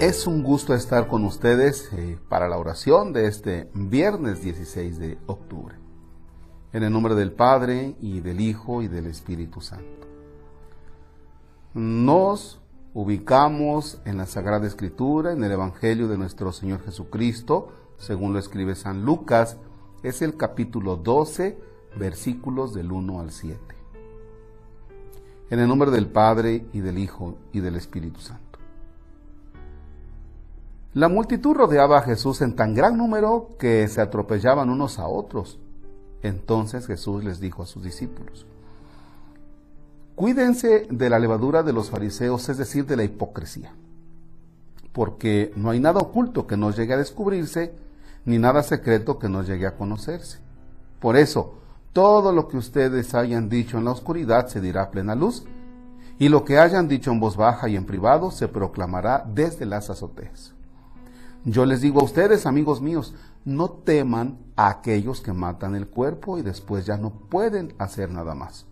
Es un gusto estar con ustedes eh, para la oración de este viernes 16 de octubre. En el nombre del Padre y del Hijo y del Espíritu Santo. Nos ubicamos en la Sagrada Escritura, en el Evangelio de nuestro Señor Jesucristo, según lo escribe San Lucas, es el capítulo 12, versículos del 1 al 7. En el nombre del Padre y del Hijo y del Espíritu Santo. La multitud rodeaba a Jesús en tan gran número que se atropellaban unos a otros. Entonces Jesús les dijo a sus discípulos, Cuídense de la levadura de los fariseos, es decir, de la hipocresía, porque no hay nada oculto que no llegue a descubrirse, ni nada secreto que no llegue a conocerse. Por eso, todo lo que ustedes hayan dicho en la oscuridad se dirá a plena luz, y lo que hayan dicho en voz baja y en privado se proclamará desde las azoteas. Yo les digo a ustedes, amigos míos, no teman a aquellos que matan el cuerpo y después ya no pueden hacer nada más.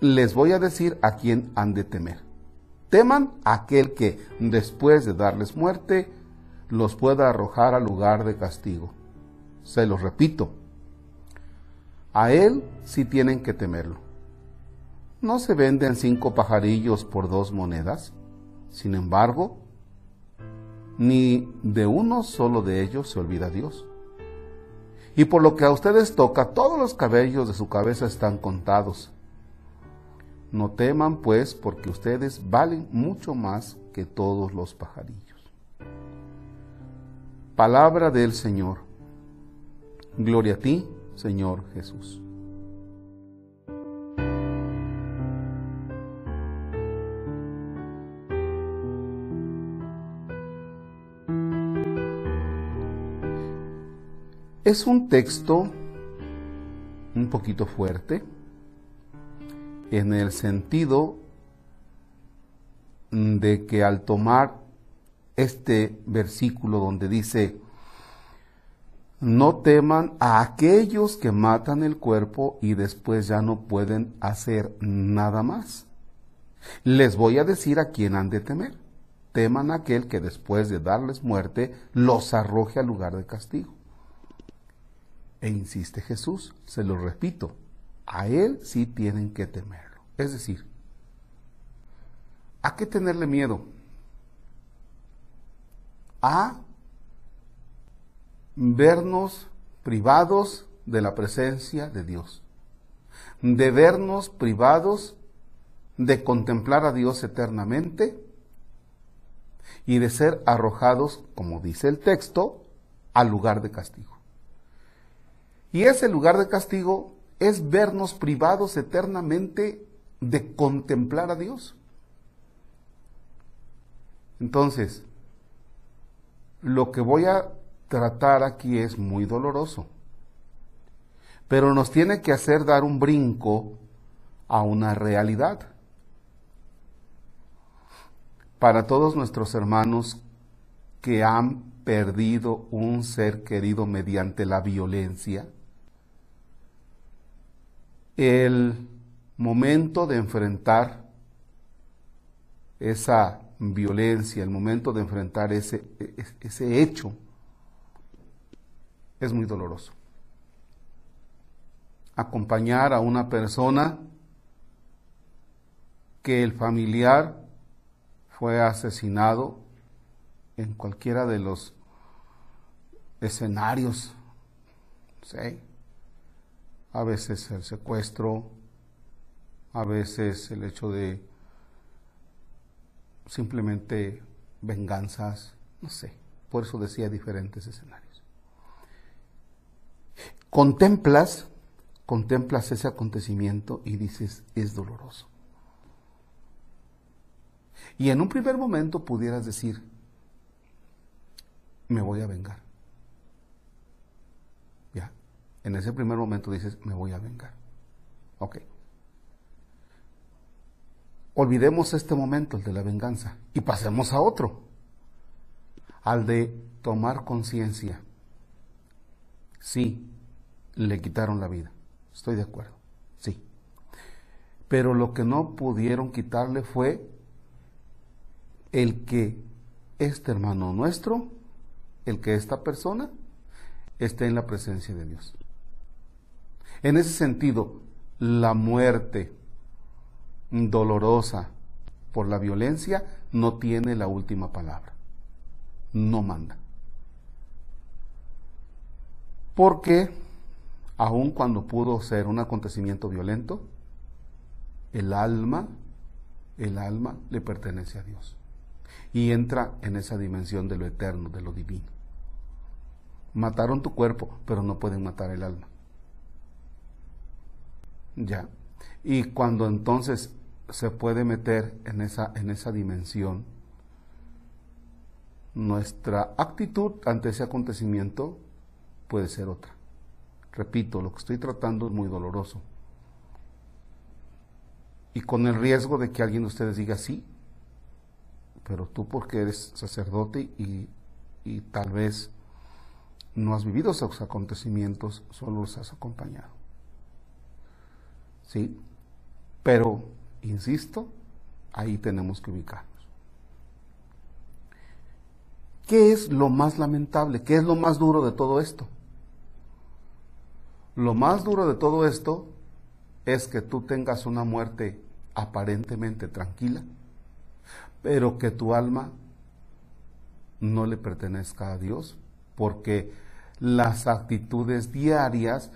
Les voy a decir a quién han de temer. Teman a aquel que, después de darles muerte, los pueda arrojar al lugar de castigo. Se los repito, a él sí tienen que temerlo. ¿No se venden cinco pajarillos por dos monedas? Sin embargo, ni de uno solo de ellos se olvida Dios. Y por lo que a ustedes toca, todos los cabellos de su cabeza están contados. No teman, pues, porque ustedes valen mucho más que todos los pajarillos. Palabra del Señor. Gloria a ti, Señor Jesús. Es un texto un poquito fuerte en el sentido de que al tomar este versículo donde dice, no teman a aquellos que matan el cuerpo y después ya no pueden hacer nada más. Les voy a decir a quién han de temer. Teman a aquel que después de darles muerte los arroje al lugar de castigo. E insiste Jesús, se lo repito, a Él sí tienen que temerlo. Es decir, ¿a qué tenerle miedo? A vernos privados de la presencia de Dios, de vernos privados de contemplar a Dios eternamente y de ser arrojados, como dice el texto, al lugar de castigo. Y ese lugar de castigo es vernos privados eternamente de contemplar a Dios. Entonces, lo que voy a tratar aquí es muy doloroso, pero nos tiene que hacer dar un brinco a una realidad. Para todos nuestros hermanos que han perdido un ser querido mediante la violencia, el momento de enfrentar esa violencia, el momento de enfrentar ese, ese hecho, es muy doloroso. Acompañar a una persona que el familiar fue asesinado en cualquiera de los escenarios, ¿sí? A veces el secuestro, a veces el hecho de simplemente venganzas, no sé, por eso decía diferentes escenarios. Contemplas, contemplas ese acontecimiento y dices, es doloroso. Y en un primer momento pudieras decir, me voy a vengar. En ese primer momento dices, me voy a vengar. Ok. Olvidemos este momento, el de la venganza, y pasemos a otro, al de tomar conciencia. Sí, le quitaron la vida, estoy de acuerdo, sí. Pero lo que no pudieron quitarle fue el que este hermano nuestro, el que esta persona esté en la presencia de Dios. En ese sentido, la muerte dolorosa por la violencia no tiene la última palabra. No manda. Porque, aun cuando pudo ser un acontecimiento violento, el alma, el alma le pertenece a Dios. Y entra en esa dimensión de lo eterno, de lo divino. Mataron tu cuerpo, pero no pueden matar el alma. Ya. Y cuando entonces se puede meter en esa, en esa dimensión, nuestra actitud ante ese acontecimiento puede ser otra. Repito, lo que estoy tratando es muy doloroso. Y con el riesgo de que alguien de ustedes diga sí, pero tú porque eres sacerdote y, y tal vez no has vivido esos acontecimientos, solo los has acompañado. ¿Sí? Pero, insisto, ahí tenemos que ubicarnos. ¿Qué es lo más lamentable? ¿Qué es lo más duro de todo esto? Lo más duro de todo esto es que tú tengas una muerte aparentemente tranquila, pero que tu alma no le pertenezca a Dios, porque las actitudes diarias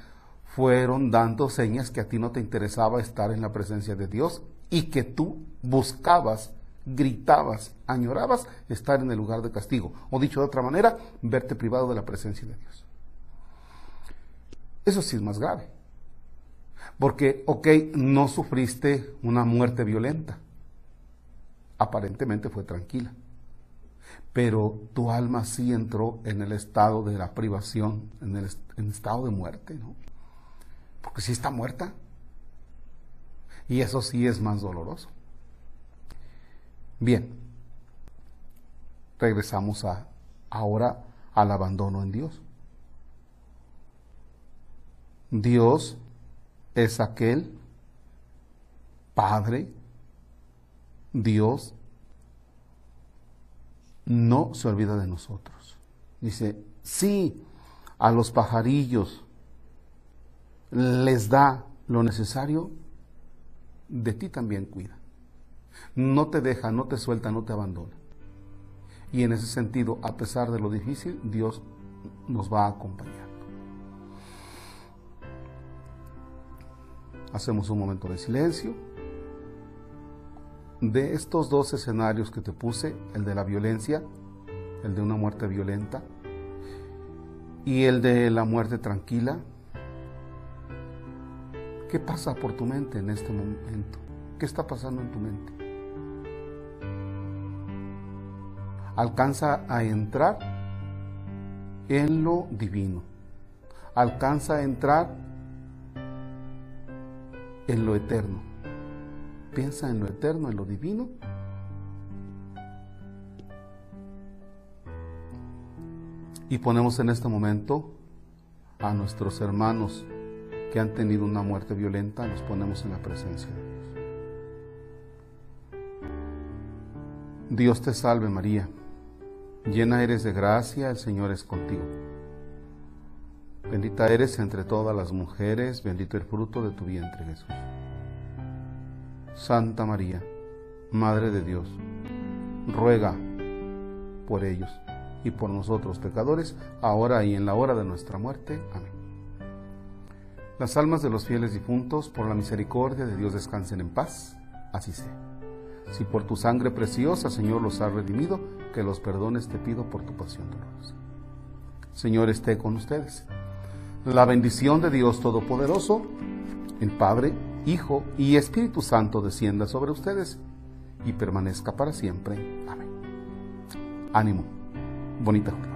fueron dando señas que a ti no te interesaba estar en la presencia de Dios y que tú buscabas, gritabas, añorabas estar en el lugar de castigo. O dicho de otra manera, verte privado de la presencia de Dios. Eso sí es más grave. Porque, ok, no sufriste una muerte violenta. Aparentemente fue tranquila. Pero tu alma sí entró en el estado de la privación, en el, estado de muerte, ¿no? Porque si está muerta. Y eso sí es más doloroso. Bien, regresamos a, ahora al abandono en Dios. Dios es aquel Padre, Dios no se olvida de nosotros. Dice, sí, a los pajarillos, les da lo necesario, de ti también cuida. No te deja, no te suelta, no te abandona. Y en ese sentido, a pesar de lo difícil, Dios nos va acompañando. Hacemos un momento de silencio. De estos dos escenarios que te puse, el de la violencia, el de una muerte violenta y el de la muerte tranquila, ¿Qué pasa por tu mente en este momento? ¿Qué está pasando en tu mente? Alcanza a entrar en lo divino. Alcanza a entrar en lo eterno. Piensa en lo eterno, en lo divino. Y ponemos en este momento a nuestros hermanos que han tenido una muerte violenta, los ponemos en la presencia de Dios. Dios te salve María, llena eres de gracia, el Señor es contigo. Bendita eres entre todas las mujeres, bendito el fruto de tu vientre Jesús. Santa María, Madre de Dios, ruega por ellos y por nosotros pecadores, ahora y en la hora de nuestra muerte. Amén. Las almas de los fieles difuntos, por la misericordia de Dios, descansen en paz. Así sea. Si por tu sangre preciosa, Señor, los has redimido, que los perdones te pido por tu pasión dolorosa. Señor, esté con ustedes. La bendición de Dios Todopoderoso, el Padre, Hijo y Espíritu Santo descienda sobre ustedes y permanezca para siempre. Amén. Ánimo. Bonita jornada.